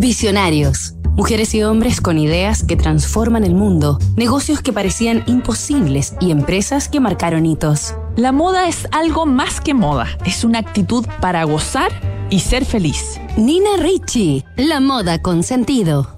Visionarios. Mujeres y hombres con ideas que transforman el mundo, negocios que parecían imposibles y empresas que marcaron hitos. La moda es algo más que moda, es una actitud para gozar y ser feliz. Nina Ricci, la moda con sentido.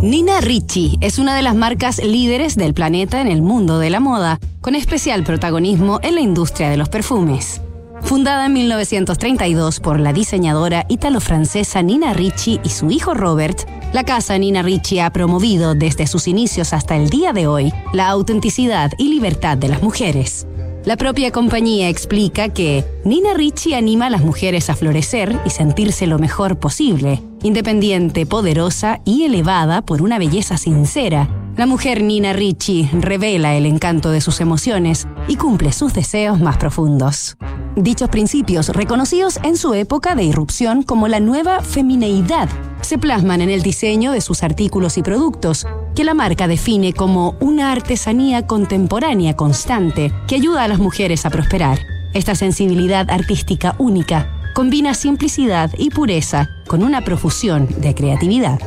Nina Ricci es una de las marcas líderes del planeta en el mundo de la moda, con especial protagonismo en la industria de los perfumes. Fundada en 1932 por la diseñadora ítalo-francesa Nina Ricci y su hijo Robert, la casa Nina Ricci ha promovido desde sus inicios hasta el día de hoy la autenticidad y libertad de las mujeres. La propia compañía explica que Nina Ricci anima a las mujeres a florecer y sentirse lo mejor posible, independiente, poderosa y elevada por una belleza sincera. La mujer Nina Ricci revela el encanto de sus emociones y cumple sus deseos más profundos. Dichos principios, reconocidos en su época de irrupción como la nueva femineidad, se plasman en el diseño de sus artículos y productos, que la marca define como una artesanía contemporánea constante que ayuda a las mujeres a prosperar. Esta sensibilidad artística única combina simplicidad y pureza con una profusión de creatividad.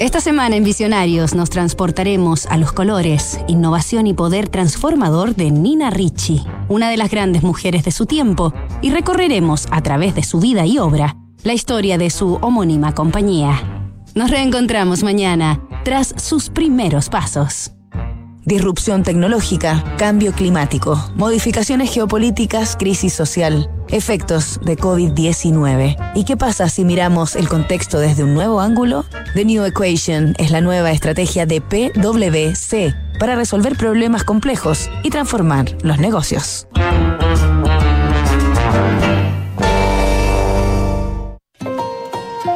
Esta semana en Visionarios nos transportaremos a los colores, innovación y poder transformador de Nina Ricci, una de las grandes mujeres de su tiempo, y recorreremos a través de su vida y obra la historia de su homónima compañía. Nos reencontramos mañana tras sus primeros pasos. Disrupción tecnológica, cambio climático, modificaciones geopolíticas, crisis social, efectos de COVID-19. ¿Y qué pasa si miramos el contexto desde un nuevo ángulo? The New Equation es la nueva estrategia de PwC para resolver problemas complejos y transformar los negocios.